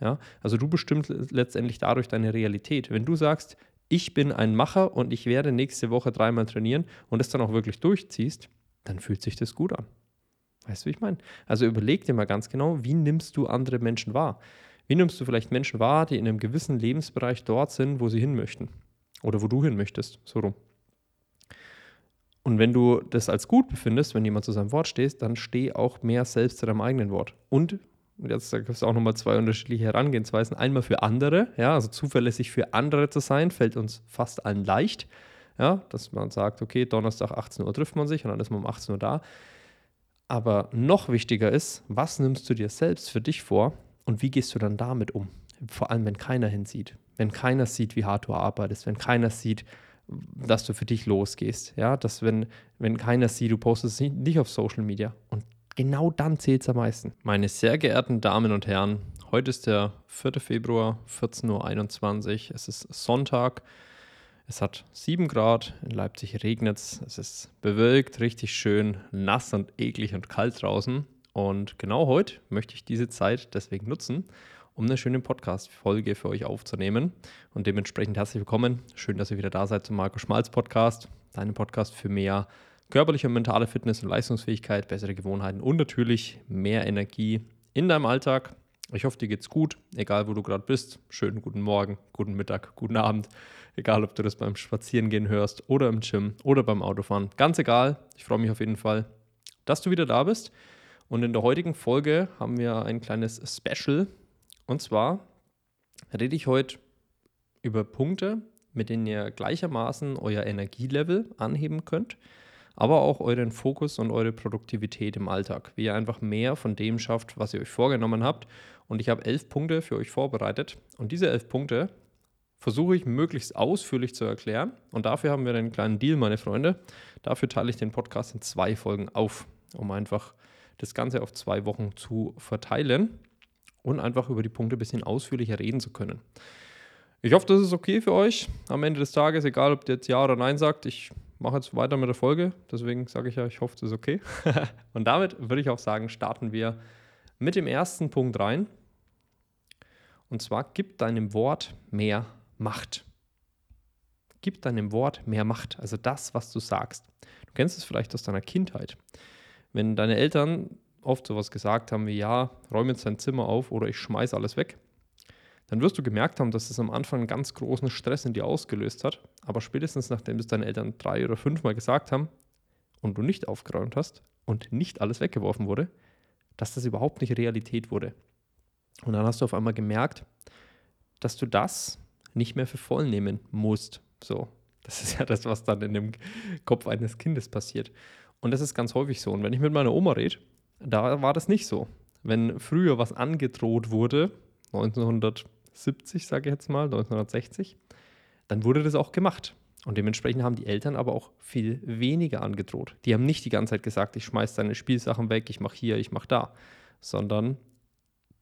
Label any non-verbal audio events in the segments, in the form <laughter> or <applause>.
Ja? Also du bestimmst letztendlich dadurch deine Realität. Wenn du sagst, ich bin ein Macher und ich werde nächste Woche dreimal trainieren und es dann auch wirklich durchziehst, dann fühlt sich das gut an. Weißt du, wie ich meine? Also überleg dir mal ganz genau, wie nimmst du andere Menschen wahr? Wie nimmst du vielleicht Menschen wahr, die in einem gewissen Lebensbereich dort sind, wo sie hin möchten? Oder wo du hin möchtest, so rum. Und wenn du das als gut befindest, wenn jemand zu seinem Wort stehst, dann steh auch mehr selbst zu deinem eigenen Wort. Und jetzt gibt es auch nochmal zwei unterschiedliche Herangehensweisen. Einmal für andere, ja, also zuverlässig für andere zu sein, fällt uns fast allen leicht. Ja, dass man sagt, okay, Donnerstag 18 Uhr trifft man sich und dann ist man um 18 Uhr da. Aber noch wichtiger ist, was nimmst du dir selbst für dich vor und wie gehst du dann damit um? Vor allem, wenn keiner hinsieht. Wenn keiner sieht, wie hart du arbeitest, wenn keiner sieht, dass du für dich losgehst. Ja, dass wenn, wenn keiner sieht, du postest es nicht auf Social Media. Und genau dann zählt es am meisten. Meine sehr geehrten Damen und Herren, heute ist der 4. Februar, 14.21 Uhr. Es ist Sonntag. Es hat 7 Grad, in Leipzig regnet es, es ist bewölkt, richtig schön nass und eklig und kalt draußen. Und genau heute möchte ich diese Zeit deswegen nutzen, um eine schöne Podcast-Folge für euch aufzunehmen. Und dementsprechend herzlich willkommen. Schön, dass ihr wieder da seid zum Marco Schmalz Podcast, deinem Podcast für mehr körperliche und mentale Fitness und Leistungsfähigkeit, bessere Gewohnheiten und natürlich mehr Energie in deinem Alltag. Ich hoffe, dir geht's gut, egal wo du gerade bist. Schönen guten Morgen, guten Mittag, guten Abend. Egal, ob du das beim Spazierengehen hörst oder im Gym oder beim Autofahren. Ganz egal. Ich freue mich auf jeden Fall, dass du wieder da bist. Und in der heutigen Folge haben wir ein kleines Special, und zwar rede ich heute über Punkte, mit denen ihr gleichermaßen euer Energielevel anheben könnt, aber auch euren Fokus und eure Produktivität im Alltag, wie ihr einfach mehr von dem schafft, was ihr euch vorgenommen habt. Und ich habe elf Punkte für euch vorbereitet. Und diese elf Punkte versuche ich möglichst ausführlich zu erklären. Und dafür haben wir einen kleinen Deal, meine Freunde. Dafür teile ich den Podcast in zwei Folgen auf, um einfach das Ganze auf zwei Wochen zu verteilen und einfach über die Punkte ein bisschen ausführlicher reden zu können. Ich hoffe, das ist okay für euch am Ende des Tages, egal ob ihr jetzt Ja oder Nein sagt. Ich mache jetzt weiter mit der Folge, deswegen sage ich ja, ich hoffe, das ist okay. <laughs> und damit würde ich auch sagen, starten wir mit dem ersten Punkt rein. Und zwar, gib deinem Wort mehr Macht. Gib deinem Wort mehr Macht, also das, was du sagst. Du kennst es vielleicht aus deiner Kindheit. Wenn deine Eltern oft sowas gesagt haben wie, ja, räume jetzt dein Zimmer auf oder ich schmeiße alles weg, dann wirst du gemerkt haben, dass es am Anfang einen ganz großen Stress in dir ausgelöst hat. Aber spätestens nachdem es deine Eltern drei oder fünfmal gesagt haben und du nicht aufgeräumt hast und nicht alles weggeworfen wurde, dass das überhaupt nicht Realität wurde. Und dann hast du auf einmal gemerkt, dass du das nicht mehr für voll nehmen musst. So, das ist ja das, was dann in dem Kopf eines Kindes passiert. Und das ist ganz häufig so. Und wenn ich mit meiner Oma rede, da war das nicht so. Wenn früher was angedroht wurde, 1970 sage ich jetzt mal, 1960, dann wurde das auch gemacht. Und dementsprechend haben die Eltern aber auch viel weniger angedroht. Die haben nicht die ganze Zeit gesagt, ich schmeiße deine Spielsachen weg, ich mache hier, ich mache da, sondern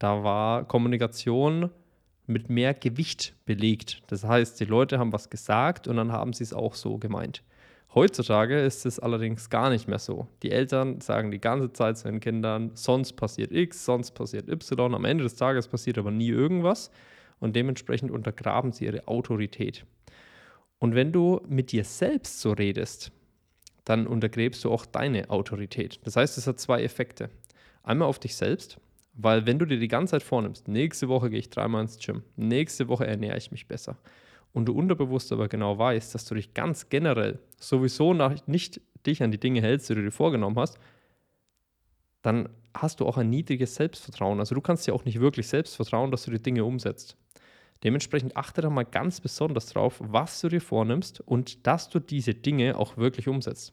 da war Kommunikation mit mehr Gewicht belegt. Das heißt, die Leute haben was gesagt und dann haben sie es auch so gemeint. Heutzutage ist es allerdings gar nicht mehr so. Die Eltern sagen die ganze Zeit zu den Kindern, sonst passiert X, sonst passiert Y. Am Ende des Tages passiert aber nie irgendwas und dementsprechend untergraben sie ihre Autorität. Und wenn du mit dir selbst so redest, dann untergräbst du auch deine Autorität. Das heißt, es hat zwei Effekte. Einmal auf dich selbst, weil wenn du dir die ganze Zeit vornimmst, nächste Woche gehe ich dreimal ins Gym, nächste Woche ernähre ich mich besser, und du unterbewusst aber genau weißt, dass du dich ganz generell sowieso nicht dich an die Dinge hältst, die du dir vorgenommen hast, dann hast du auch ein niedriges Selbstvertrauen. Also du kannst dir auch nicht wirklich selbst vertrauen, dass du die Dinge umsetzt. Dementsprechend achte da mal ganz besonders drauf, was du dir vornimmst und dass du diese Dinge auch wirklich umsetzt.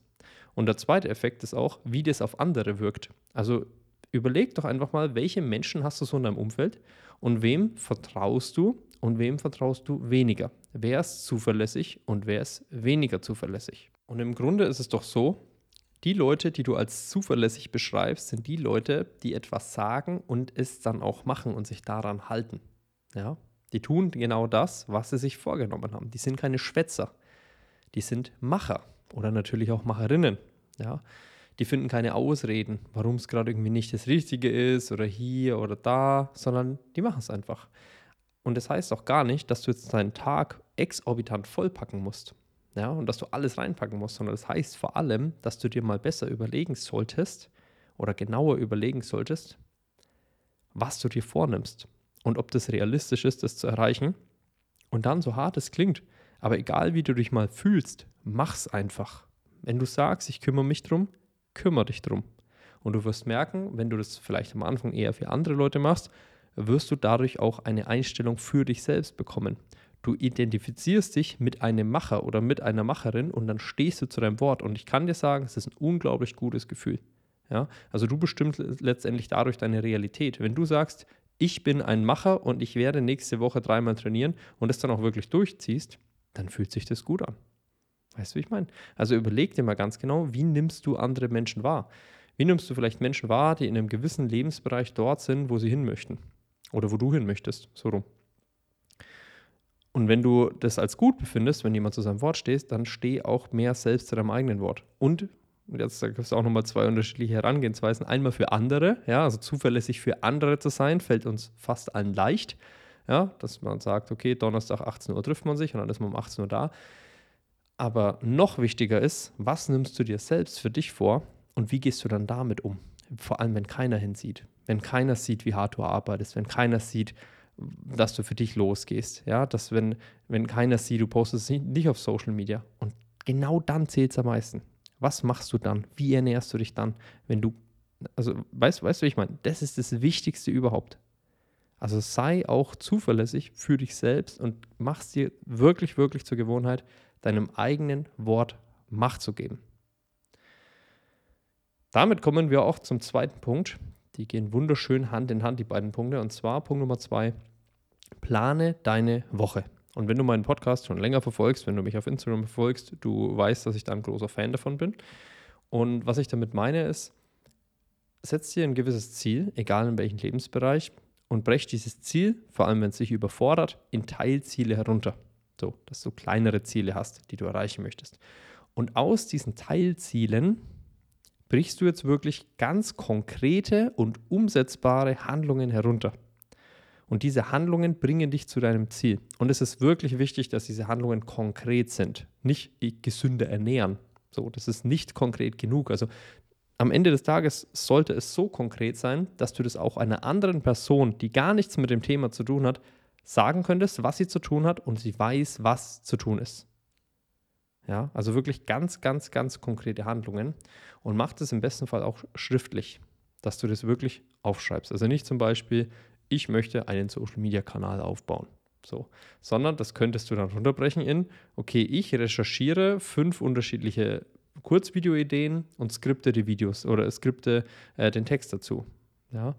Und der zweite Effekt ist auch, wie das auf andere wirkt. Also überleg doch einfach mal, welche Menschen hast du so in deinem Umfeld und wem vertraust du und wem vertraust du weniger? Wer ist zuverlässig und wer ist weniger zuverlässig? Und im Grunde ist es doch so, die Leute, die du als zuverlässig beschreibst, sind die Leute, die etwas sagen und es dann auch machen und sich daran halten. Ja? Die tun genau das, was sie sich vorgenommen haben. Die sind keine Schwätzer. Die sind Macher oder natürlich auch Macherinnen. Ja? Die finden keine Ausreden, warum es gerade irgendwie nicht das Richtige ist oder hier oder da, sondern die machen es einfach. Und das heißt auch gar nicht, dass du jetzt deinen Tag exorbitant vollpacken musst. Ja, und dass du alles reinpacken musst, sondern das heißt vor allem, dass du dir mal besser überlegen solltest oder genauer überlegen solltest, was du dir vornimmst und ob das realistisch ist, das zu erreichen. Und dann, so hart es klingt, aber egal wie du dich mal fühlst, mach's einfach. Wenn du sagst, ich kümmere mich drum, kümmere dich drum. Und du wirst merken, wenn du das vielleicht am Anfang eher für andere Leute machst, wirst du dadurch auch eine Einstellung für dich selbst bekommen. Du identifizierst dich mit einem Macher oder mit einer Macherin und dann stehst du zu deinem Wort. Und ich kann dir sagen, es ist ein unglaublich gutes Gefühl. Ja? Also du bestimmst letztendlich dadurch deine Realität. Wenn du sagst, ich bin ein Macher und ich werde nächste Woche dreimal trainieren und es dann auch wirklich durchziehst, dann fühlt sich das gut an. Weißt du, wie ich meine? Also überleg dir mal ganz genau, wie nimmst du andere Menschen wahr? Wie nimmst du vielleicht Menschen wahr, die in einem gewissen Lebensbereich dort sind, wo sie hin möchten? Oder wo du hin möchtest, so rum. Und wenn du das als gut befindest, wenn jemand zu seinem Wort stehst, dann steh auch mehr selbst zu deinem eigenen Wort. Und jetzt gibt es auch nochmal zwei unterschiedliche Herangehensweisen. Einmal für andere, ja, also zuverlässig für andere zu sein, fällt uns fast allen leicht. Ja, dass man sagt, okay, Donnerstag 18 Uhr trifft man sich und dann ist man um 18 Uhr da. Aber noch wichtiger ist, was nimmst du dir selbst für dich vor und wie gehst du dann damit um? Vor allem, wenn keiner hinsieht. Wenn keiner sieht, wie hart du arbeitest, wenn keiner sieht, dass du für dich losgehst. Ja, dass wenn, wenn keiner sieht, du postest es nicht auf Social Media. Und genau dann zählt es am meisten. Was machst du dann? Wie ernährst du dich dann, wenn du, also weißt, weißt du, wie ich meine? Das ist das Wichtigste überhaupt. Also sei auch zuverlässig für dich selbst und mach es dir wirklich, wirklich zur Gewohnheit, deinem eigenen Wort Macht zu geben. Damit kommen wir auch zum zweiten Punkt. Die gehen wunderschön Hand in Hand, die beiden Punkte. Und zwar Punkt Nummer zwei, plane deine Woche. Und wenn du meinen Podcast schon länger verfolgst, wenn du mich auf Instagram verfolgst, du weißt, dass ich da ein großer Fan davon bin. Und was ich damit meine ist, setz dir ein gewisses Ziel, egal in welchem Lebensbereich, und brech dieses Ziel, vor allem wenn es sich überfordert, in Teilziele herunter. So, dass du kleinere Ziele hast, die du erreichen möchtest. Und aus diesen Teilzielen brichst du jetzt wirklich ganz konkrete und umsetzbare Handlungen herunter. Und diese Handlungen bringen dich zu deinem Ziel. Und es ist wirklich wichtig, dass diese Handlungen konkret sind. Nicht gesünder ernähren. So, das ist nicht konkret genug. Also am Ende des Tages sollte es so konkret sein, dass du das auch einer anderen Person, die gar nichts mit dem Thema zu tun hat, sagen könntest, was sie zu tun hat und sie weiß, was zu tun ist. Ja, also wirklich ganz, ganz, ganz konkrete Handlungen und mach das im besten Fall auch schriftlich, dass du das wirklich aufschreibst. Also nicht zum Beispiel, ich möchte einen Social Media Kanal aufbauen. So, sondern das könntest du dann runterbrechen in, okay, ich recherchiere fünf unterschiedliche Kurzvideo-Ideen und skripte die Videos oder skripte äh, den Text dazu. Ja?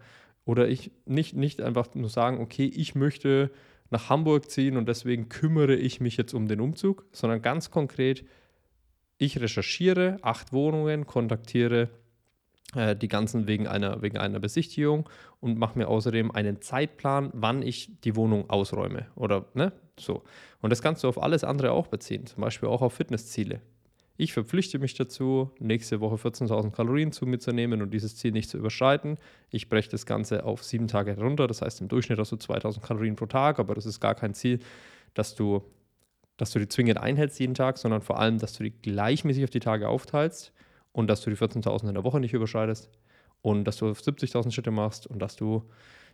Oder ich nicht, nicht einfach nur sagen, okay, ich möchte nach Hamburg ziehen und deswegen kümmere ich mich jetzt um den Umzug, sondern ganz konkret, ich recherchiere acht Wohnungen, kontaktiere äh, die ganzen wegen einer, wegen einer Besichtigung und mache mir außerdem einen Zeitplan, wann ich die Wohnung ausräume. Oder ne, so. Und das kannst du auf alles andere auch beziehen, zum Beispiel auch auf Fitnessziele. Ich verpflichte mich dazu, nächste Woche 14.000 Kalorien zu mir zu nehmen und dieses Ziel nicht zu überschreiten. Ich breche das Ganze auf sieben Tage herunter. Das heißt, im Durchschnitt hast du 2.000 Kalorien pro Tag, aber das ist gar kein Ziel, dass du, dass du die zwingend einhältst jeden Tag, sondern vor allem, dass du die gleichmäßig auf die Tage aufteilst und dass du die 14.000 in der Woche nicht überschreitest und dass du 70.000 Schritte machst und dass du,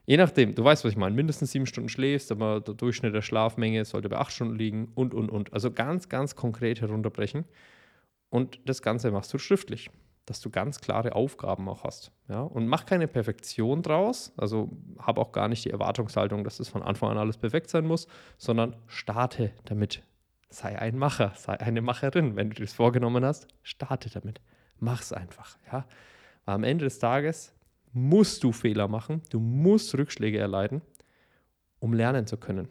je nachdem, du weißt, was ich meine, mindestens sieben Stunden schläfst, aber der Durchschnitt der Schlafmenge sollte bei acht Stunden liegen und, und, und. Also ganz, ganz konkret herunterbrechen. Und das Ganze machst du schriftlich, dass du ganz klare Aufgaben auch hast. Ja? Und mach keine Perfektion draus, also habe auch gar nicht die Erwartungshaltung, dass das von Anfang an alles perfekt sein muss, sondern starte damit. Sei ein Macher, sei eine Macherin. Wenn du dir das vorgenommen hast, starte damit. Mach's einfach. Ja? Am Ende des Tages musst du Fehler machen, du musst Rückschläge erleiden, um lernen zu können.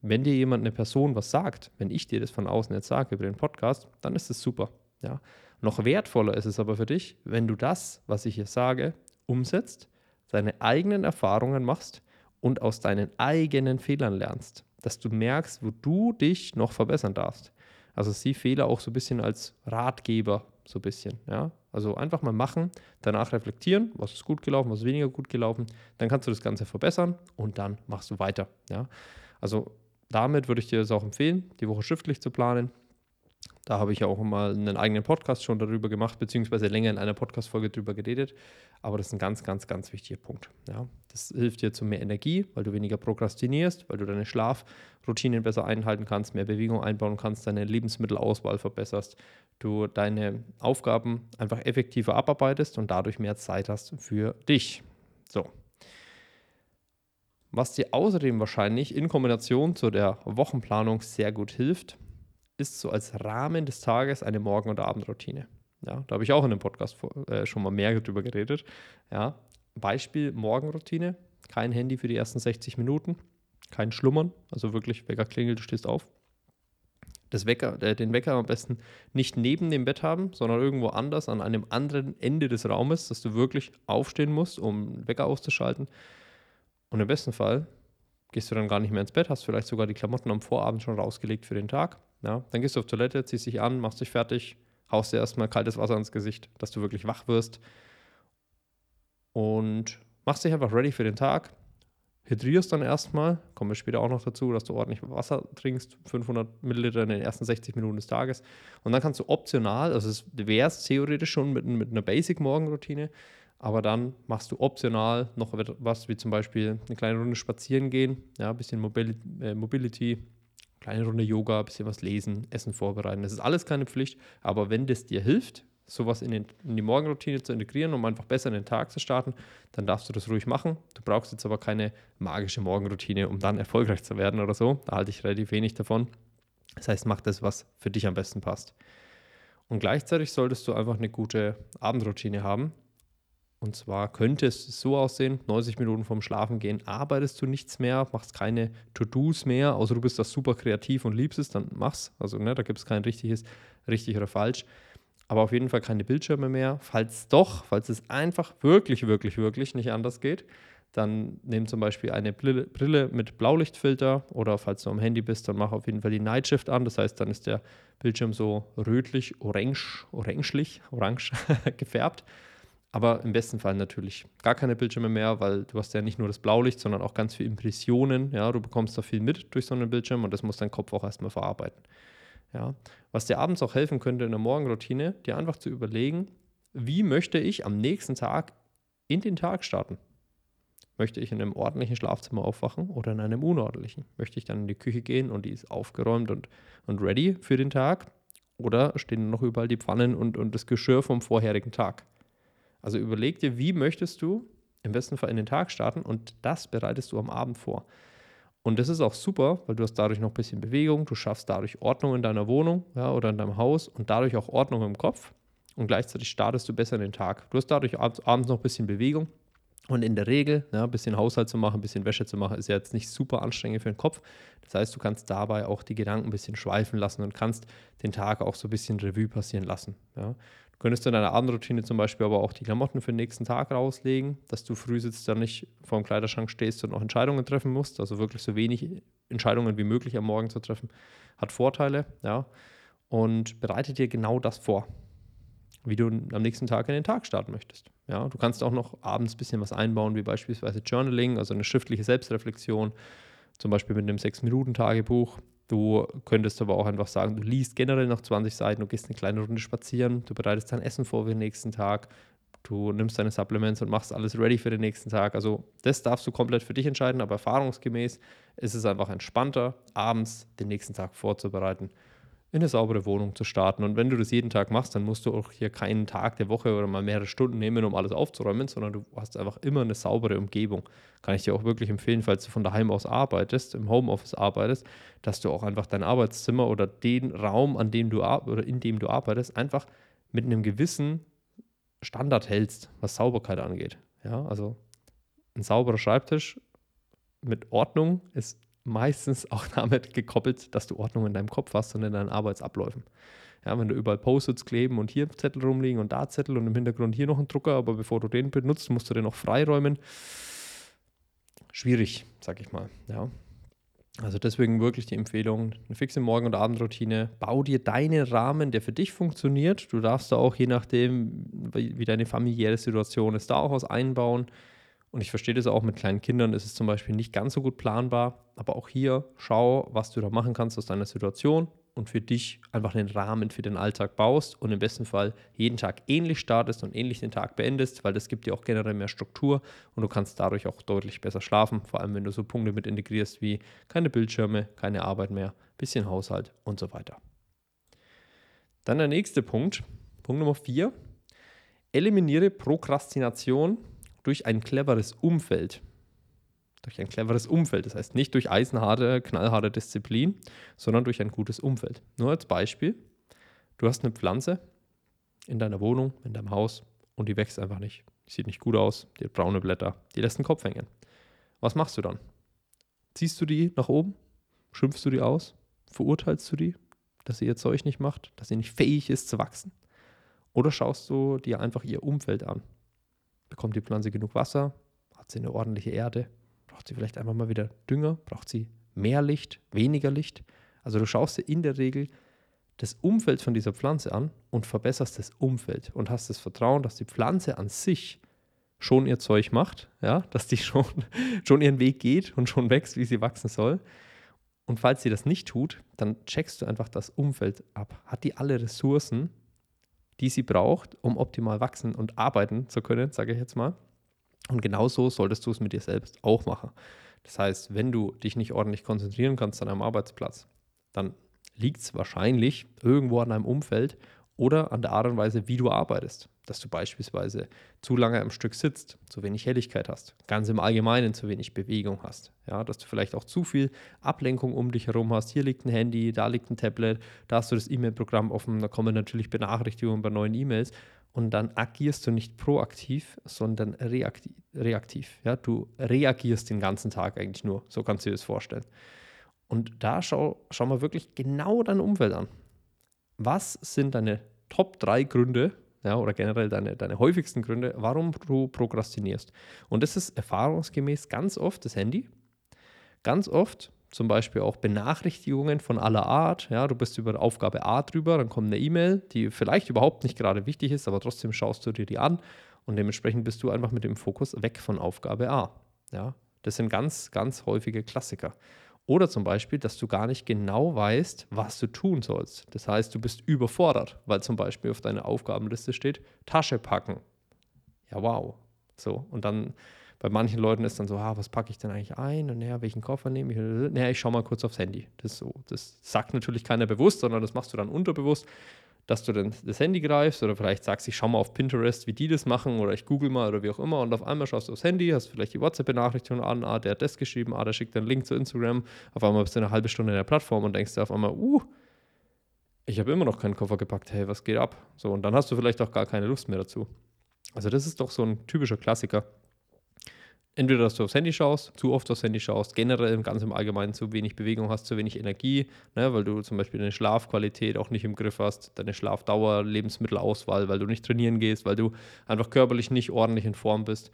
Wenn dir jemand, eine Person was sagt, wenn ich dir das von außen jetzt sage über den Podcast, dann ist es super. Ja? Noch wertvoller ist es aber für dich, wenn du das, was ich hier sage, umsetzt, deine eigenen Erfahrungen machst und aus deinen eigenen Fehlern lernst, dass du merkst, wo du dich noch verbessern darfst. Also sieh Fehler auch so ein bisschen als Ratgeber, so ein bisschen, ja. Also einfach mal machen, danach reflektieren, was ist gut gelaufen, was ist weniger gut gelaufen. Dann kannst du das Ganze verbessern und dann machst du weiter. Ja? Also damit würde ich dir das auch empfehlen, die Woche schriftlich zu planen. Da habe ich ja auch mal einen eigenen Podcast schon darüber gemacht, beziehungsweise länger in einer Podcast-Folge darüber geredet. Aber das ist ein ganz, ganz, ganz wichtiger Punkt. Ja, das hilft dir zu mehr Energie, weil du weniger prokrastinierst, weil du deine Schlafroutinen besser einhalten kannst, mehr Bewegung einbauen kannst, deine Lebensmittelauswahl verbesserst, du deine Aufgaben einfach effektiver abarbeitest und dadurch mehr Zeit hast für dich. So. Was dir außerdem wahrscheinlich in Kombination zu der Wochenplanung sehr gut hilft, ist so als Rahmen des Tages eine Morgen- und Abendroutine. Ja, da habe ich auch in einem Podcast äh, schon mal mehr darüber geredet. Ja, Beispiel Morgenroutine, kein Handy für die ersten 60 Minuten, kein Schlummern, also wirklich Wecker klingelt, du stehst auf. Das Wecker, äh, den Wecker am besten nicht neben dem Bett haben, sondern irgendwo anders an einem anderen Ende des Raumes, dass du wirklich aufstehen musst, um den Wecker auszuschalten. Und im besten Fall gehst du dann gar nicht mehr ins Bett, hast vielleicht sogar die Klamotten am Vorabend schon rausgelegt für den Tag ja, dann gehst du auf Toilette, ziehst dich an, machst dich fertig, haust dir erstmal kaltes Wasser ins Gesicht, dass du wirklich wach wirst. Und machst dich einfach ready für den Tag. Hydrierst dann erstmal, kommen wir später auch noch dazu, dass du ordentlich Wasser trinkst, 500 Milliliter in den ersten 60 Minuten des Tages. Und dann kannst du optional, also es wäre es theoretisch schon mit, mit einer Basic-Morgenroutine, aber dann machst du optional noch was, wie zum Beispiel eine kleine Runde spazieren gehen, ja, ein bisschen äh, Mobility kleine Runde Yoga, ein bisschen was lesen, Essen vorbereiten. Das ist alles keine Pflicht, aber wenn das dir hilft, sowas in, den, in die Morgenroutine zu integrieren, um einfach besser in den Tag zu starten, dann darfst du das ruhig machen. Du brauchst jetzt aber keine magische Morgenroutine, um dann erfolgreich zu werden oder so. Da halte ich relativ wenig davon. Das heißt, mach das, was für dich am besten passt. Und gleichzeitig solltest du einfach eine gute Abendroutine haben, und zwar könnte es so aussehen: 90 Minuten vorm Schlafengehen arbeitest du nichts mehr, machst keine To-Dos mehr, außer du bist das super kreativ und liebst es, dann mach's. Also, ne, da gibt es kein richtiges, richtig oder falsch. Aber auf jeden Fall keine Bildschirme mehr. Falls doch, falls es einfach wirklich, wirklich, wirklich nicht anders geht, dann nimm zum Beispiel eine Brille, mit Blaulichtfilter oder falls du am Handy bist, dann mach auf jeden Fall die Night Shift an. Das heißt, dann ist der Bildschirm so rötlich, orange, orangelich, orange <laughs> gefärbt. Aber im besten Fall natürlich gar keine Bildschirme mehr, weil du hast ja nicht nur das Blaulicht, sondern auch ganz viele Impressionen. Ja, du bekommst da viel mit durch so einen Bildschirm und das muss dein Kopf auch erstmal verarbeiten. Ja, was dir abends auch helfen könnte in der Morgenroutine, dir einfach zu überlegen, wie möchte ich am nächsten Tag in den Tag starten? Möchte ich in einem ordentlichen Schlafzimmer aufwachen oder in einem unordentlichen? Möchte ich dann in die Küche gehen und die ist aufgeräumt und, und ready für den Tag? Oder stehen noch überall die Pfannen und, und das Geschirr vom vorherigen Tag? Also überleg dir, wie möchtest du im besten Fall in den Tag starten und das bereitest du am Abend vor. Und das ist auch super, weil du hast dadurch noch ein bisschen Bewegung, du schaffst dadurch Ordnung in deiner Wohnung ja, oder in deinem Haus und dadurch auch Ordnung im Kopf und gleichzeitig startest du besser in den Tag. Du hast dadurch abends noch ein bisschen Bewegung und in der Regel, ja, ein bisschen Haushalt zu machen, ein bisschen Wäsche zu machen, ist ja jetzt nicht super anstrengend für den Kopf. Das heißt, du kannst dabei auch die Gedanken ein bisschen schweifen lassen und kannst den Tag auch so ein bisschen Revue passieren lassen. Ja. Du könntest in deiner Abendroutine zum Beispiel aber auch die Klamotten für den nächsten Tag rauslegen, dass du früh sitzt, dann nicht vor dem Kleiderschrank stehst und noch Entscheidungen treffen musst. Also wirklich so wenig Entscheidungen wie möglich am Morgen zu treffen, hat Vorteile, ja. Und bereite dir genau das vor, wie du am nächsten Tag in den Tag starten möchtest. Ja, du kannst auch noch abends ein bisschen was einbauen, wie beispielsweise Journaling, also eine schriftliche Selbstreflexion, zum Beispiel mit einem 6-Minuten-Tagebuch. Du könntest aber auch einfach sagen, du liest generell noch 20 Seiten, du gehst eine kleine Runde spazieren, du bereitest dein Essen vor für den nächsten Tag, du nimmst deine Supplements und machst alles ready für den nächsten Tag. Also das darfst du komplett für dich entscheiden, aber erfahrungsgemäß ist es einfach entspannter, abends den nächsten Tag vorzubereiten in eine saubere Wohnung zu starten. Und wenn du das jeden Tag machst, dann musst du auch hier keinen Tag der Woche oder mal mehrere Stunden nehmen, um alles aufzuräumen, sondern du hast einfach immer eine saubere Umgebung. Kann ich dir auch wirklich empfehlen, falls du von daheim aus arbeitest, im Homeoffice arbeitest, dass du auch einfach dein Arbeitszimmer oder den Raum, an dem du oder in dem du arbeitest, einfach mit einem gewissen Standard hältst, was Sauberkeit angeht. Ja, also ein sauberer Schreibtisch mit Ordnung ist meistens auch <laughs> damit gekoppelt, dass du Ordnung in deinem Kopf hast und in deinen Arbeitsabläufen. Ja, wenn du überall Post-its kleben und hier Zettel rumliegen und da Zettel und im Hintergrund hier noch ein Drucker, aber bevor du den benutzt, musst du den noch freiräumen. Schwierig, sag ich mal. Ja. Also deswegen wirklich die Empfehlung, eine fixe Morgen- und Abendroutine. Bau dir deinen Rahmen, der für dich funktioniert. Du darfst da auch, je nachdem, wie deine familiäre Situation ist, da auch was einbauen. Und ich verstehe das auch mit kleinen Kindern, ist es zum Beispiel nicht ganz so gut planbar. Aber auch hier schau, was du da machen kannst aus deiner Situation und für dich einfach einen Rahmen für den Alltag baust und im besten Fall jeden Tag ähnlich startest und ähnlich den Tag beendest, weil das gibt dir auch generell mehr Struktur und du kannst dadurch auch deutlich besser schlafen, vor allem wenn du so Punkte mit integrierst wie keine Bildschirme, keine Arbeit mehr, bisschen Haushalt und so weiter. Dann der nächste Punkt, Punkt Nummer 4. Eliminiere Prokrastination durch ein cleveres Umfeld durch ein cleveres Umfeld. Das heißt nicht durch eisenharte, knallharte Disziplin, sondern durch ein gutes Umfeld. Nur als Beispiel, du hast eine Pflanze in deiner Wohnung, in deinem Haus und die wächst einfach nicht. Die sieht nicht gut aus, die hat braune Blätter, die lässt den Kopf hängen. Was machst du dann? Ziehst du die nach oben? Schimpfst du die aus? Verurteilst du die, dass sie ihr Zeug nicht macht, dass sie nicht fähig ist zu wachsen? Oder schaust du dir einfach ihr Umfeld an? Bekommt die Pflanze genug Wasser? Hat sie eine ordentliche Erde? Braucht sie vielleicht einfach mal wieder Dünger? Braucht sie mehr Licht, weniger Licht? Also du schaust dir in der Regel das Umfeld von dieser Pflanze an und verbesserst das Umfeld und hast das Vertrauen, dass die Pflanze an sich schon ihr Zeug macht, ja, dass die schon, <laughs> schon ihren Weg geht und schon wächst, wie sie wachsen soll. Und falls sie das nicht tut, dann checkst du einfach das Umfeld ab. Hat die alle Ressourcen, die sie braucht, um optimal wachsen und arbeiten zu können, sage ich jetzt mal. Und genauso solltest du es mit dir selbst auch machen. Das heißt, wenn du dich nicht ordentlich konzentrieren kannst an einem Arbeitsplatz, dann liegt es wahrscheinlich irgendwo an deinem Umfeld oder an der Art und Weise, wie du arbeitest. Dass du beispielsweise zu lange am Stück sitzt, zu wenig Helligkeit hast, ganz im Allgemeinen zu wenig Bewegung hast. Ja, dass du vielleicht auch zu viel Ablenkung um dich herum hast. Hier liegt ein Handy, da liegt ein Tablet, da hast du das E-Mail-Programm offen, da kommen natürlich Benachrichtigungen bei neuen E-Mails und dann agierst du nicht proaktiv, sondern reaktiv. reaktiv ja? Du reagierst den ganzen Tag eigentlich nur. So kannst du dir das vorstellen. Und da schau, schau mal wirklich genau deine Umwelt an. Was sind deine Top 3 Gründe ja, oder generell deine, deine häufigsten Gründe, warum du prokrastinierst? Und das ist erfahrungsgemäß ganz oft das Handy. Ganz oft zum Beispiel auch Benachrichtigungen von aller Art. Ja, du bist über Aufgabe A drüber, dann kommt eine E-Mail, die vielleicht überhaupt nicht gerade wichtig ist, aber trotzdem schaust du dir die an und dementsprechend bist du einfach mit dem Fokus weg von Aufgabe A. Ja, das sind ganz, ganz häufige Klassiker. Oder zum Beispiel, dass du gar nicht genau weißt, was du tun sollst. Das heißt, du bist überfordert, weil zum Beispiel auf deiner Aufgabenliste steht, Tasche packen. Ja, wow. So, und dann bei manchen Leuten ist dann so, ah, was packe ich denn eigentlich ein? Und naja, welchen Koffer nehme ich? Naja, ich schaue mal kurz aufs Handy. Das, so, das sagt natürlich keiner bewusst, sondern das machst du dann unterbewusst, dass du dann das Handy greifst oder vielleicht sagst, ich schaue mal auf Pinterest, wie die das machen oder ich google mal oder wie auch immer und auf einmal schaust du aufs Handy, hast vielleicht die WhatsApp-Benachrichtigung an, ah, der hat das geschrieben, ah, der schickt einen Link zu Instagram, auf einmal bist du eine halbe Stunde in der Plattform und denkst dir auf einmal, uh, ich habe immer noch keinen Koffer gepackt, hey, was geht ab? So, und dann hast du vielleicht auch gar keine Lust mehr dazu. Also das ist doch so ein typischer Klassiker entweder, dass du aufs Handy schaust, zu oft aufs Handy schaust, generell ganz im Allgemeinen zu wenig Bewegung hast, zu wenig Energie, ne, weil du zum Beispiel deine Schlafqualität auch nicht im Griff hast, deine Schlafdauer, Lebensmittelauswahl, weil du nicht trainieren gehst, weil du einfach körperlich nicht ordentlich in Form bist.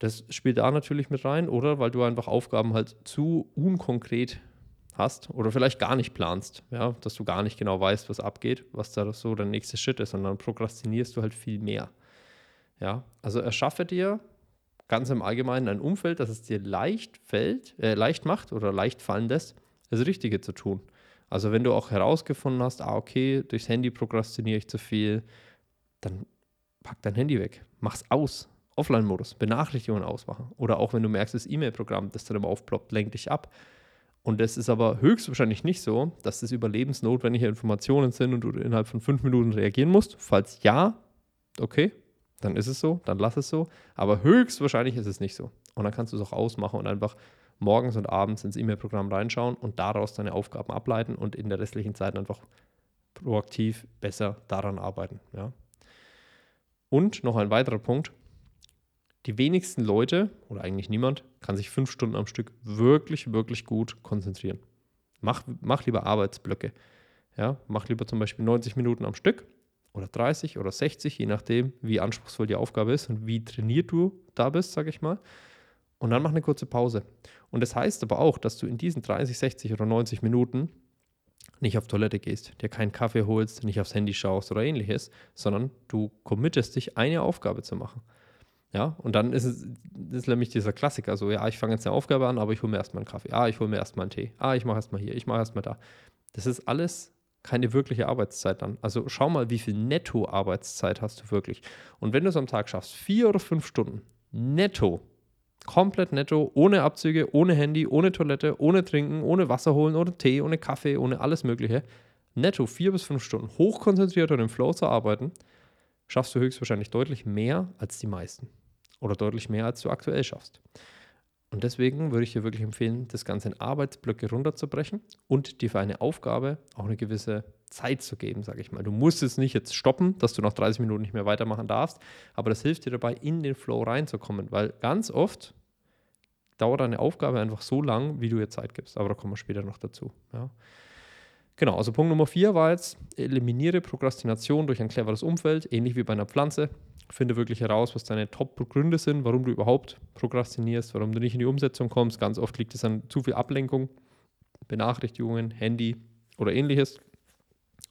Das spielt da natürlich mit rein oder weil du einfach Aufgaben halt zu unkonkret hast oder vielleicht gar nicht planst, ja, dass du gar nicht genau weißt, was abgeht, was da so der nächste Schritt ist, sondern prokrastinierst du halt viel mehr. Ja, also erschaffe dir ganz im Allgemeinen ein Umfeld, das es dir leicht fällt, äh, leicht macht oder leicht fallen lässt, das Richtige zu tun. Also wenn du auch herausgefunden hast, ah, okay, durchs Handy prokrastiniere ich zu viel, dann pack dein Handy weg, mach's aus, Offline-Modus, Benachrichtigungen ausmachen. Oder auch wenn du merkst, das E-Mail-Programm, das dann immer aufploppt, lenkt dich ab. Und es ist aber höchstwahrscheinlich nicht so, dass das überlebensnotwendige Informationen sind und du innerhalb von fünf Minuten reagieren musst. Falls ja, okay, dann ist es so, dann lass es so. Aber höchstwahrscheinlich ist es nicht so. Und dann kannst du es auch ausmachen und einfach morgens und abends ins E-Mail-Programm reinschauen und daraus deine Aufgaben ableiten und in der restlichen Zeit einfach proaktiv besser daran arbeiten. Ja. Und noch ein weiterer Punkt. Die wenigsten Leute oder eigentlich niemand kann sich fünf Stunden am Stück wirklich, wirklich gut konzentrieren. Mach, mach lieber Arbeitsblöcke. Ja, mach lieber zum Beispiel 90 Minuten am Stück oder 30 oder 60, je nachdem, wie anspruchsvoll die Aufgabe ist und wie trainiert du da bist, sage ich mal. Und dann mach eine kurze Pause. Und das heißt aber auch, dass du in diesen 30, 60 oder 90 Minuten nicht auf Toilette gehst, dir keinen Kaffee holst, nicht aufs Handy schaust oder ähnliches, sondern du committest dich, eine Aufgabe zu machen. Ja, und dann ist es ist nämlich dieser Klassiker, so, ja, ich fange jetzt eine Aufgabe an, aber ich hole mir erstmal einen Kaffee. Ah, ich hole mir erstmal einen Tee. Ah, ich mache erstmal hier, ich mache erstmal da. Das ist alles keine wirkliche Arbeitszeit dann. Also schau mal, wie viel Netto-Arbeitszeit hast du wirklich. Und wenn du es am Tag schaffst, vier oder fünf Stunden netto, komplett netto, ohne Abzüge, ohne Handy, ohne Toilette, ohne Trinken, ohne Wasser holen, ohne Tee, ohne Kaffee, ohne alles Mögliche, netto vier bis fünf Stunden hochkonzentriert und im Flow zu arbeiten, schaffst du höchstwahrscheinlich deutlich mehr als die meisten. Oder deutlich mehr, als du aktuell schaffst. Und deswegen würde ich dir wirklich empfehlen, das Ganze in Arbeitsblöcke runterzubrechen und dir für eine Aufgabe auch eine gewisse Zeit zu geben, sage ich mal. Du musst es nicht jetzt stoppen, dass du nach 30 Minuten nicht mehr weitermachen darfst, aber das hilft dir dabei, in den Flow reinzukommen, weil ganz oft dauert eine Aufgabe einfach so lang, wie du ihr Zeit gibst. Aber da kommen wir später noch dazu. Ja. Genau, also Punkt Nummer vier war jetzt, eliminiere Prokrastination durch ein cleveres Umfeld, ähnlich wie bei einer Pflanze. Finde wirklich heraus, was deine Top-Gründe sind, warum du überhaupt prokrastinierst, warum du nicht in die Umsetzung kommst. Ganz oft liegt es an zu viel Ablenkung, Benachrichtigungen, Handy oder ähnliches.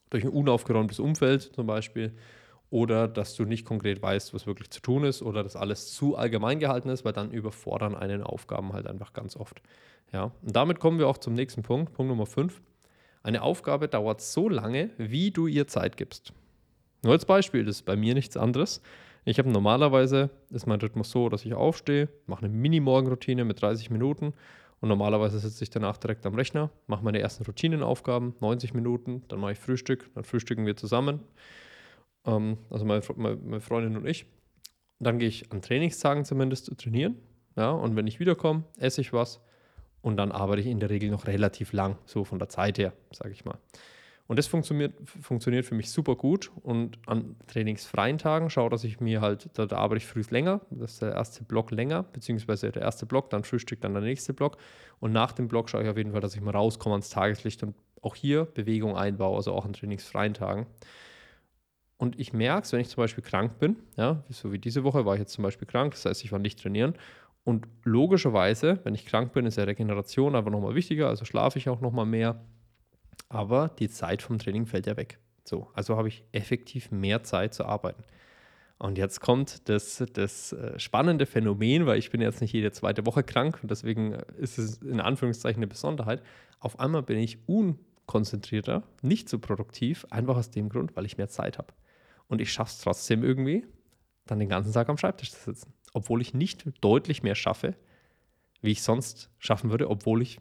Durch ein unaufgeräumtes Umfeld zum Beispiel. Oder dass du nicht konkret weißt, was wirklich zu tun ist oder dass alles zu allgemein gehalten ist, weil dann überfordern einen Aufgaben halt einfach ganz oft. Ja, und damit kommen wir auch zum nächsten Punkt, Punkt Nummer 5. Eine Aufgabe dauert so lange, wie du ihr Zeit gibst. Nur als Beispiel, das ist bei mir nichts anderes. Ich habe normalerweise, ist mein Rhythmus so, dass ich aufstehe, mache eine Mini-Morgenroutine mit 30 Minuten und normalerweise sitze ich danach direkt am Rechner, mache meine ersten Routinenaufgaben, 90 Minuten, dann mache ich Frühstück, dann frühstücken wir zusammen, ähm, also meine, meine, Freundin und ich. Dann gehe ich an Trainingstagen zumindest trainieren, ja, und wenn ich wiederkomme, esse ich was und dann arbeite ich in der Regel noch relativ lang, so von der Zeit her, sage ich mal. Und das funktioniert, funktioniert für mich super gut. Und an trainingsfreien Tagen schaue, dass ich mir halt, da, da arbeite ich früh länger, das ist der erste Block länger, beziehungsweise der erste Block, dann Frühstück, dann der nächste Block. Und nach dem Block schaue ich auf jeden Fall, dass ich mal rauskomme ans Tageslicht und auch hier Bewegung einbaue, also auch an trainingsfreien Tagen. Und ich merke es, wenn ich zum Beispiel krank bin, ja, so wie diese Woche war ich jetzt zum Beispiel krank, das heißt, ich war nicht trainieren. Und logischerweise, wenn ich krank bin, ist ja Regeneration einfach nochmal wichtiger, also schlafe ich auch nochmal mehr aber die Zeit vom Training fällt ja weg. So, also habe ich effektiv mehr Zeit zu arbeiten. Und jetzt kommt das, das äh, spannende Phänomen, weil ich bin jetzt nicht jede zweite Woche krank und deswegen ist es in Anführungszeichen eine Besonderheit. Auf einmal bin ich unkonzentrierter, nicht so produktiv, einfach aus dem Grund, weil ich mehr Zeit habe. Und ich schaffe es trotzdem irgendwie, dann den ganzen Tag am Schreibtisch zu sitzen. Obwohl ich nicht deutlich mehr schaffe, wie ich sonst schaffen würde, obwohl ich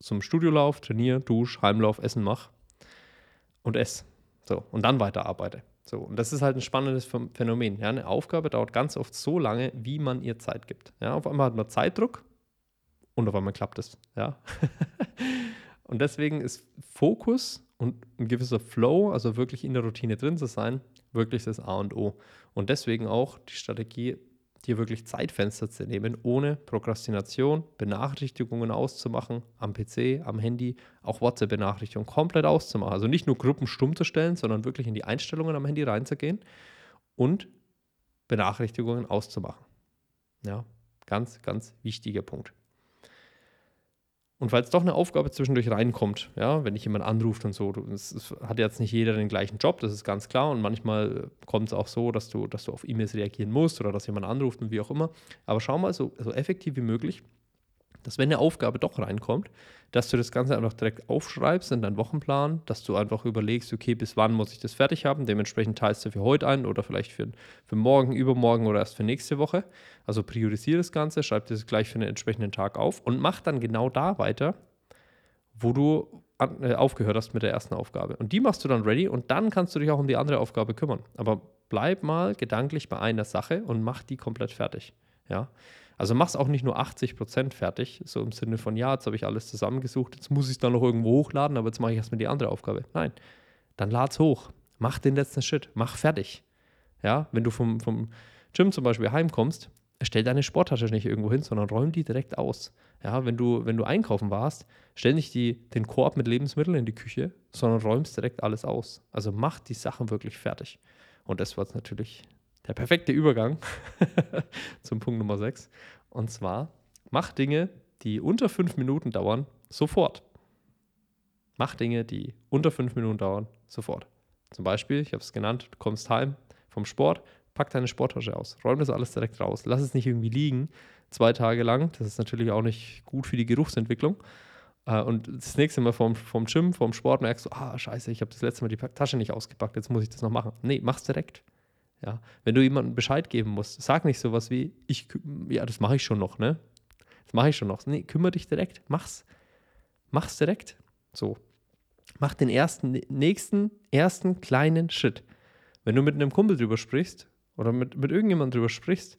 zum Studiolauf, trainiere, dusche, Heimlauf, Essen mache und esse. So, und dann weiterarbeite. So, und das ist halt ein spannendes Phänomen. Ja, eine Aufgabe dauert ganz oft so lange, wie man ihr Zeit gibt. Ja, auf einmal hat man Zeitdruck und auf einmal klappt es. Ja. <laughs> und deswegen ist Fokus und ein gewisser Flow, also wirklich in der Routine drin zu sein, wirklich das A und O. Und deswegen auch die Strategie, dir wirklich Zeitfenster zu nehmen, ohne Prokrastination, Benachrichtigungen auszumachen, am PC, am Handy, auch WhatsApp-Benachrichtigungen komplett auszumachen. Also nicht nur Gruppen stumm zu stellen, sondern wirklich in die Einstellungen am Handy reinzugehen und Benachrichtigungen auszumachen. Ja, ganz, ganz wichtiger Punkt. Und es doch eine Aufgabe zwischendurch reinkommt, ja, wenn dich jemand anruft und so, es hat jetzt nicht jeder den gleichen Job, das ist ganz klar. Und manchmal kommt es auch so, dass du, dass du auf E-Mails reagieren musst oder dass jemand anruft und wie auch immer. Aber schau mal so, so effektiv wie möglich, dass wenn eine Aufgabe doch reinkommt, dass du das Ganze einfach direkt aufschreibst in deinen Wochenplan, dass du einfach überlegst, okay, bis wann muss ich das fertig haben, dementsprechend teilst du für heute ein oder vielleicht für, für morgen, übermorgen oder erst für nächste Woche. Also priorisiere das Ganze, schreib das gleich für den entsprechenden Tag auf und mach dann genau da weiter, wo du an, äh, aufgehört hast mit der ersten Aufgabe. Und die machst du dann ready und dann kannst du dich auch um die andere Aufgabe kümmern. Aber bleib mal gedanklich bei einer Sache und mach die komplett fertig. Ja. Also mach es auch nicht nur 80 Prozent fertig, so im Sinne von, ja, jetzt habe ich alles zusammengesucht, jetzt muss ich es dann noch irgendwo hochladen, aber jetzt mache ich erstmal die andere Aufgabe. Nein, dann lad's hoch, mach den letzten Schritt, mach fertig. Ja, wenn du vom, vom Gym zum Beispiel heimkommst, stell deine Sporttasche nicht irgendwo hin, sondern räum die direkt aus. Ja, wenn du, wenn du einkaufen warst, stell nicht die, den Korb mit Lebensmitteln in die Küche, sondern räumst direkt alles aus. Also mach die Sachen wirklich fertig. Und das war jetzt natürlich der perfekte Übergang <laughs> zum Punkt Nummer 6. Und zwar Mach Dinge, die unter fünf Minuten dauern, sofort. Mach Dinge, die unter fünf Minuten dauern, sofort. Zum Beispiel, ich habe es genannt, du kommst heim vom Sport, pack deine Sporttasche aus, räum das alles direkt raus, lass es nicht irgendwie liegen, zwei Tage lang. Das ist natürlich auch nicht gut für die Geruchsentwicklung. Äh, und das nächste Mal vom, vom Gym, vom Sport merkst du, ah, scheiße, ich habe das letzte Mal die Tasche nicht ausgepackt, jetzt muss ich das noch machen. Nee, mach's direkt. Ja, wenn du jemandem Bescheid geben musst, sag nicht sowas wie, ich, ja, das mache ich schon noch, ne? Das mache ich schon noch. Nee, kümmere dich direkt, mach's. Mach's direkt. So. Mach den ersten, nächsten, ersten kleinen Schritt. Wenn du mit einem Kumpel drüber sprichst oder mit, mit irgendjemandem drüber sprichst,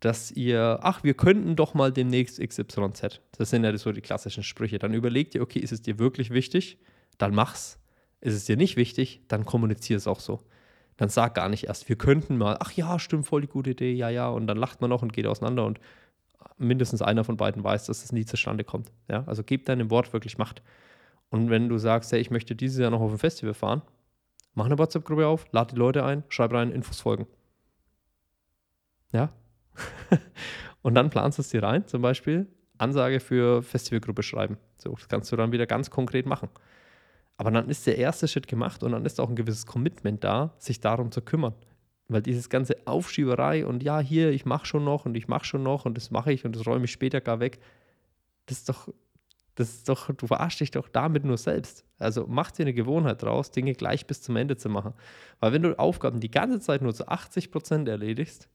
dass ihr, ach, wir könnten doch mal demnächst XYZ. Das sind ja so die klassischen Sprüche. Dann überleg dir, okay, ist es dir wirklich wichtig? Dann mach's. Ist es dir nicht wichtig? Dann kommunizier es auch so. Dann sag gar nicht erst, wir könnten mal, ach ja, stimmt, voll die gute Idee, ja, ja. Und dann lacht man noch und geht auseinander und mindestens einer von beiden weiß, dass es nie zustande kommt. Ja? Also gib deinem Wort wirklich Macht. Und wenn du sagst, hey, ich möchte dieses Jahr noch auf ein Festival fahren, mach eine WhatsApp-Gruppe auf, lad die Leute ein, schreib rein, Infos folgen. Ja, <laughs> und dann planst du es dir rein, zum Beispiel Ansage für Festivalgruppe schreiben. So, das kannst du dann wieder ganz konkret machen. Aber dann ist der erste Schritt gemacht und dann ist auch ein gewisses Commitment da, sich darum zu kümmern. Weil dieses ganze Aufschieberei und ja, hier, ich mache schon noch und ich mache schon noch und das mache ich und das räume ich später gar weg, das ist doch, das ist doch, du verarschst dich doch damit nur selbst. Also mach dir eine Gewohnheit draus, Dinge gleich bis zum Ende zu machen. Weil wenn du Aufgaben die ganze Zeit nur zu 80 Prozent erledigst,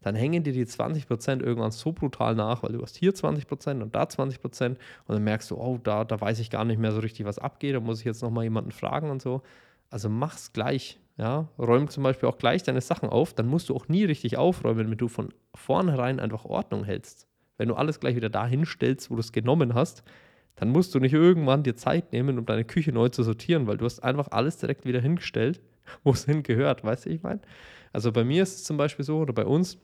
dann hängen dir die 20% irgendwann so brutal nach, weil du hast hier 20% und da 20% und dann merkst du, oh, da, da weiß ich gar nicht mehr so richtig, was abgeht, da muss ich jetzt nochmal jemanden fragen und so. Also mach's gleich, ja. Räum zum Beispiel auch gleich deine Sachen auf, dann musst du auch nie richtig aufräumen, wenn du von vornherein einfach Ordnung hältst. Wenn du alles gleich wieder dahin stellst, wo du es genommen hast, dann musst du nicht irgendwann dir Zeit nehmen, um deine Küche neu zu sortieren, weil du hast einfach alles direkt wieder hingestellt, <laughs> wo es hingehört, weißt du, ich meine? Also bei mir ist es zum Beispiel so, oder bei uns,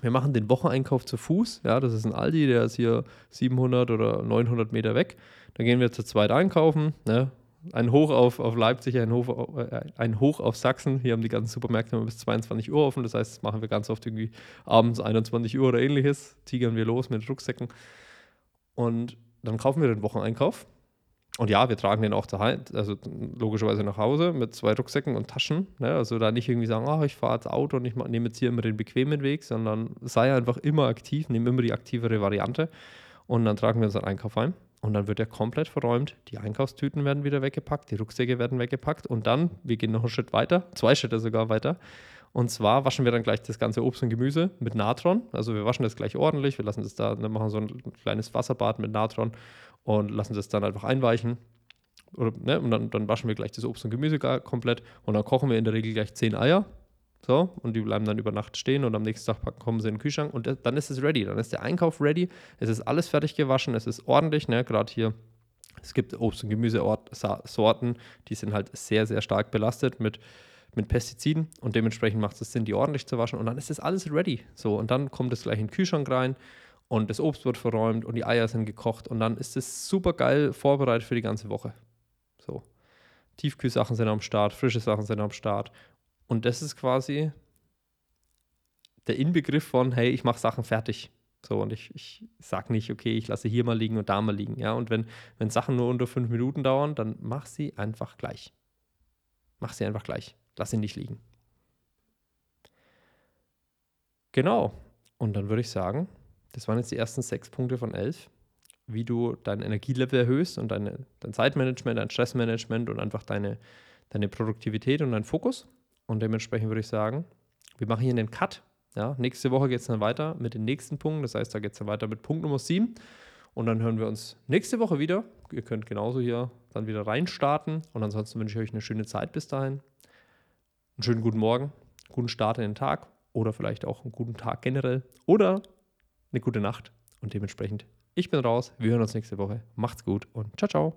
wir machen den Wocheneinkauf zu Fuß. Ja, das ist ein Aldi, der ist hier 700 oder 900 Meter weg. Da gehen wir zu zweit einkaufen. Ne? Ein Hoch auf, auf Leipzig, ein Hoch, äh, ein Hoch auf Sachsen. Hier haben die ganzen Supermärkte immer bis 22 Uhr offen. Das heißt, das machen wir ganz oft irgendwie abends 21 Uhr oder ähnliches. Tigern wir los mit Rucksäcken. Und dann kaufen wir den Wocheneinkauf. Und ja, wir tragen den auch zu Hause, also logischerweise nach Hause mit zwei Rucksäcken und Taschen. Ne? Also da nicht irgendwie sagen, oh, ich fahre ins Auto und ich nehme jetzt hier immer den bequemen Weg, sondern sei einfach immer aktiv, nehme immer die aktivere Variante. Und dann tragen wir unseren Einkauf ein. Und dann wird er komplett verräumt. Die Einkaufstüten werden wieder weggepackt, die Rucksäcke werden weggepackt. Und dann, wir gehen noch einen Schritt weiter, zwei Schritte sogar weiter. Und zwar waschen wir dann gleich das ganze Obst und Gemüse mit Natron. Also wir waschen das gleich ordentlich. Wir lassen das da, machen so ein kleines Wasserbad mit Natron und lassen das dann einfach einweichen. Oder, ne, und dann, dann waschen wir gleich das Obst und Gemüse komplett und dann kochen wir in der Regel gleich zehn Eier. So, und die bleiben dann über Nacht stehen und am nächsten Tag kommen sie in den Kühlschrank und dann ist es ready. Dann ist der Einkauf ready. Es ist alles fertig gewaschen, es ist ordentlich, ne? Gerade hier, es gibt Obst- und Gemüsesorten, die sind halt sehr, sehr stark belastet mit, mit Pestiziden und dementsprechend macht es Sinn, die ordentlich zu waschen und dann ist das alles ready. So, und dann kommt es gleich in den Kühlschrank rein und das Obst wird verräumt und die Eier sind gekocht und dann ist es super geil vorbereitet für die ganze Woche. So. Tiefkühlsachen sind am Start, frische Sachen sind am Start. Und das ist quasi der Inbegriff von, hey, ich mache Sachen fertig. So, und ich, ich sage nicht, okay, ich lasse hier mal liegen und da mal liegen. Ja, und wenn, wenn Sachen nur unter fünf Minuten dauern, dann mach sie einfach gleich. Mach sie einfach gleich. Lass sie nicht liegen. Genau. Und dann würde ich sagen, das waren jetzt die ersten sechs Punkte von elf, wie du dein Energielevel erhöhst und deine, dein Zeitmanagement, dein Stressmanagement und einfach deine, deine Produktivität und deinen Fokus. Und dementsprechend würde ich sagen, wir machen hier einen Cut. Ja, nächste Woche geht es dann weiter mit den nächsten Punkten. Das heißt, da geht es dann weiter mit Punkt Nummer 7. Und dann hören wir uns nächste Woche wieder. Ihr könnt genauso hier dann wieder reinstarten. Und ansonsten wünsche ich euch eine schöne Zeit bis dahin. Einen schönen guten Morgen, guten Start in den Tag oder vielleicht auch einen guten Tag generell. Oder eine gute Nacht und dementsprechend, ich bin raus. Wir hören uns nächste Woche. Macht's gut und ciao, ciao.